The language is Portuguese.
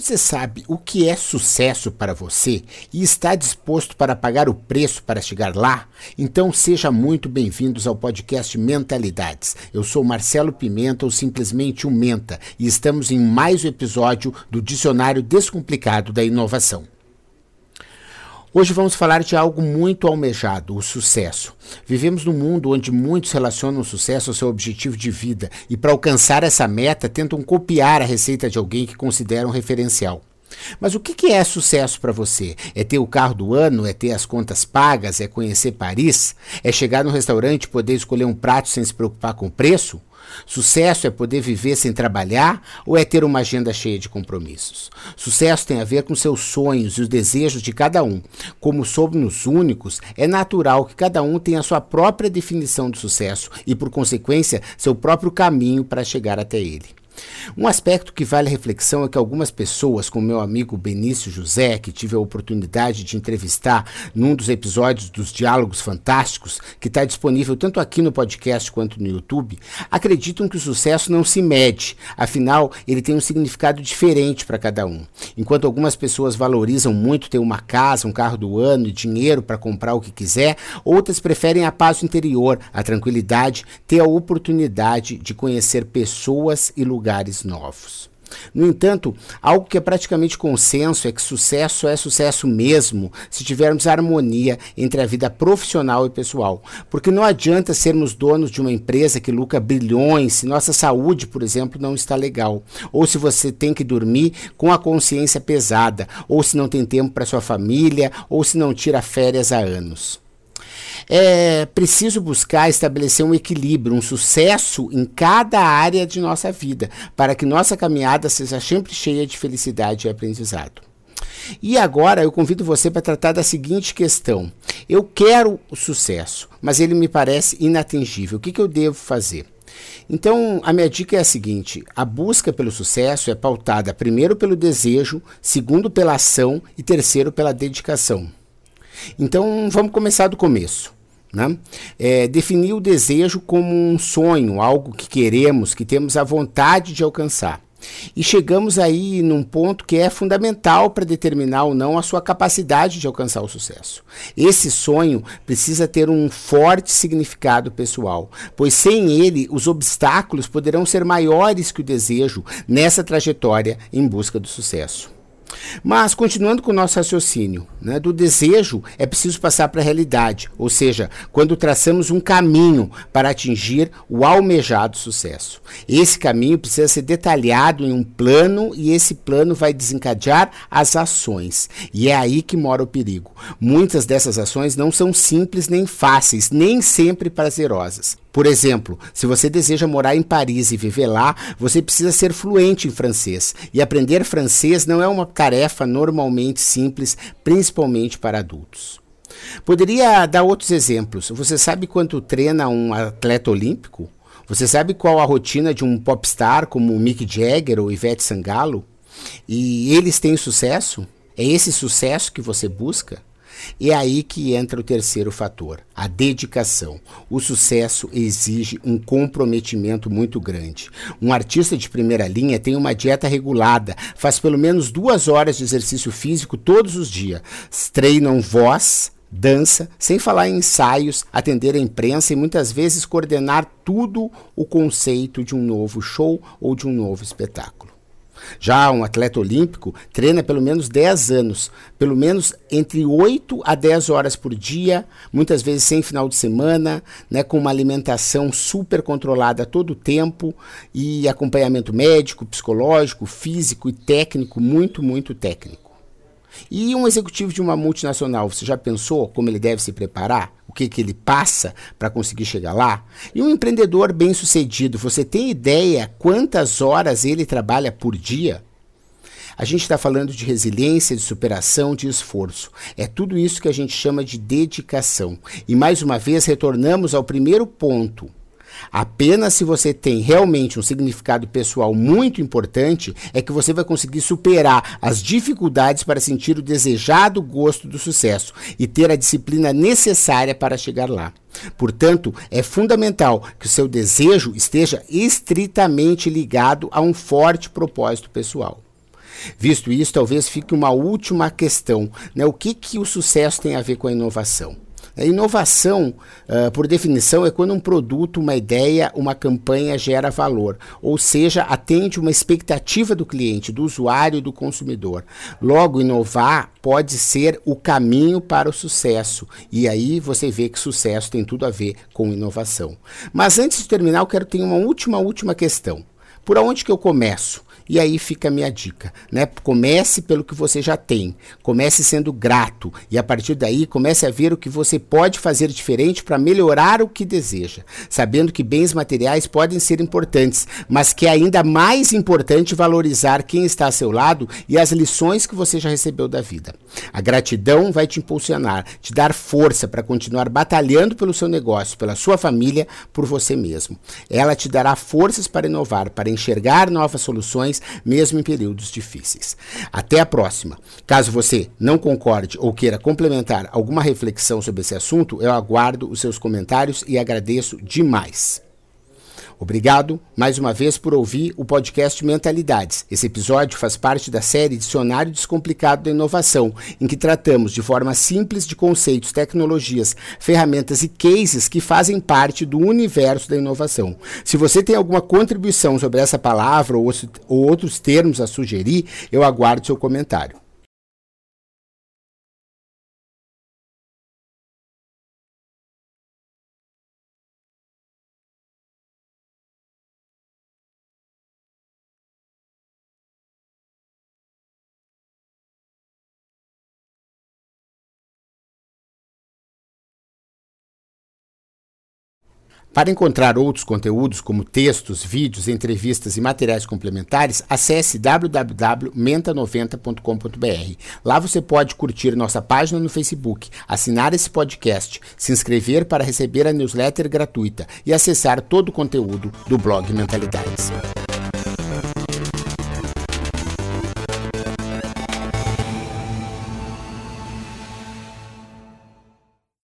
Você sabe o que é sucesso para você e está disposto para pagar o preço para chegar lá? Então seja muito bem-vindos ao podcast Mentalidades. Eu sou Marcelo Pimenta ou simplesmente o Menta e estamos em mais um episódio do Dicionário Descomplicado da Inovação. Hoje vamos falar de algo muito almejado, o sucesso. Vivemos num mundo onde muitos relacionam o sucesso ao seu objetivo de vida e, para alcançar essa meta, tentam copiar a receita de alguém que consideram referencial. Mas o que é sucesso para você? É ter o carro do ano? É ter as contas pagas? É conhecer Paris? É chegar no restaurante e poder escolher um prato sem se preocupar com o preço? Sucesso é poder viver sem trabalhar ou é ter uma agenda cheia de compromissos? Sucesso tem a ver com seus sonhos e os desejos de cada um. Como somos únicos, é natural que cada um tenha sua própria definição de sucesso e, por consequência, seu próprio caminho para chegar até ele. Um aspecto que vale reflexão é que algumas pessoas, como meu amigo Benício José, que tive a oportunidade de entrevistar num dos episódios dos Diálogos Fantásticos, que está disponível tanto aqui no podcast quanto no YouTube, acreditam que o sucesso não se mede, afinal, ele tem um significado diferente para cada um. Enquanto algumas pessoas valorizam muito ter uma casa, um carro do ano e dinheiro para comprar o que quiser, outras preferem a paz interior, a tranquilidade, ter a oportunidade de conhecer pessoas e lugares lugares novos. No entanto, algo que é praticamente consenso é que sucesso é sucesso mesmo se tivermos harmonia entre a vida profissional e pessoal. Porque não adianta sermos donos de uma empresa que lucra bilhões se nossa saúde, por exemplo, não está legal. Ou se você tem que dormir com a consciência pesada, ou se não tem tempo para sua família, ou se não tira férias há anos é preciso buscar estabelecer um equilíbrio, um sucesso em cada área de nossa vida, para que nossa caminhada seja sempre cheia de felicidade e aprendizado. E agora eu convido você para tratar da seguinte questão: eu quero o sucesso, mas ele me parece inatingível. O que, que eu devo fazer? Então, a minha dica é a seguinte: a busca pelo sucesso é pautada primeiro pelo desejo, segundo pela ação e terceiro pela dedicação. Então vamos começar do começo. Né? É, definir o desejo como um sonho, algo que queremos, que temos a vontade de alcançar. E chegamos aí num ponto que é fundamental para determinar ou não a sua capacidade de alcançar o sucesso. Esse sonho precisa ter um forte significado pessoal, pois sem ele os obstáculos poderão ser maiores que o desejo nessa trajetória em busca do sucesso. Mas, continuando com o nosso raciocínio, né, do desejo é preciso passar para a realidade, ou seja, quando traçamos um caminho para atingir o almejado sucesso. Esse caminho precisa ser detalhado em um plano e esse plano vai desencadear as ações. E é aí que mora o perigo. Muitas dessas ações não são simples nem fáceis, nem sempre prazerosas. Por exemplo, se você deseja morar em Paris e viver lá, você precisa ser fluente em francês. E aprender francês não é uma tarefa normalmente simples, principalmente para adultos. Poderia dar outros exemplos. Você sabe quanto treina um atleta olímpico? Você sabe qual a rotina de um popstar como Mick Jagger ou Ivete Sangalo? E eles têm sucesso? É esse sucesso que você busca? É aí que entra o terceiro fator, a dedicação. O sucesso exige um comprometimento muito grande. Um artista de primeira linha tem uma dieta regulada, faz pelo menos duas horas de exercício físico todos os dias, treinam voz, dança, sem falar em ensaios, atender a imprensa e muitas vezes coordenar tudo o conceito de um novo show ou de um novo espetáculo. Já um atleta olímpico treina pelo menos 10 anos, pelo menos entre 8 a 10 horas por dia, muitas vezes sem final de semana, né, com uma alimentação super controlada todo tempo e acompanhamento médico, psicológico, físico e técnico, muito, muito técnico. E um executivo de uma multinacional, você já pensou como ele deve se preparar? O que, que ele passa para conseguir chegar lá? E um empreendedor bem sucedido, você tem ideia quantas horas ele trabalha por dia? A gente está falando de resiliência, de superação, de esforço. É tudo isso que a gente chama de dedicação. E mais uma vez retornamos ao primeiro ponto Apenas se você tem realmente um significado pessoal muito importante é que você vai conseguir superar as dificuldades para sentir o desejado gosto do sucesso e ter a disciplina necessária para chegar lá. Portanto, é fundamental que o seu desejo esteja estritamente ligado a um forte propósito pessoal. Visto isso, talvez fique uma última questão, né? O que que o sucesso tem a ver com a inovação? A inovação, uh, por definição, é quando um produto, uma ideia, uma campanha gera valor, ou seja, atende uma expectativa do cliente, do usuário e do consumidor. Logo, inovar pode ser o caminho para o sucesso. E aí você vê que sucesso tem tudo a ver com inovação. Mas antes de terminar, eu quero ter uma última, última questão. Por onde que eu começo? E aí fica a minha dica, né? Comece pelo que você já tem. Comece sendo grato e a partir daí comece a ver o que você pode fazer diferente para melhorar o que deseja, sabendo que bens materiais podem ser importantes, mas que é ainda mais importante valorizar quem está a seu lado e as lições que você já recebeu da vida. A gratidão vai te impulsionar, te dar força para continuar batalhando pelo seu negócio, pela sua família, por você mesmo. Ela te dará forças para inovar, para enxergar novas soluções mesmo em períodos difíceis. Até a próxima. Caso você não concorde ou queira complementar alguma reflexão sobre esse assunto, eu aguardo os seus comentários e agradeço demais. Obrigado mais uma vez por ouvir o podcast Mentalidades. Esse episódio faz parte da série Dicionário Descomplicado da Inovação, em que tratamos de forma simples de conceitos, tecnologias, ferramentas e cases que fazem parte do universo da inovação. Se você tem alguma contribuição sobre essa palavra ou, ou outros termos a sugerir, eu aguardo seu comentário. Para encontrar outros conteúdos, como textos, vídeos, entrevistas e materiais complementares, acesse www.menta90.com.br. Lá você pode curtir nossa página no Facebook, assinar esse podcast, se inscrever para receber a newsletter gratuita e acessar todo o conteúdo do blog Mentalidades.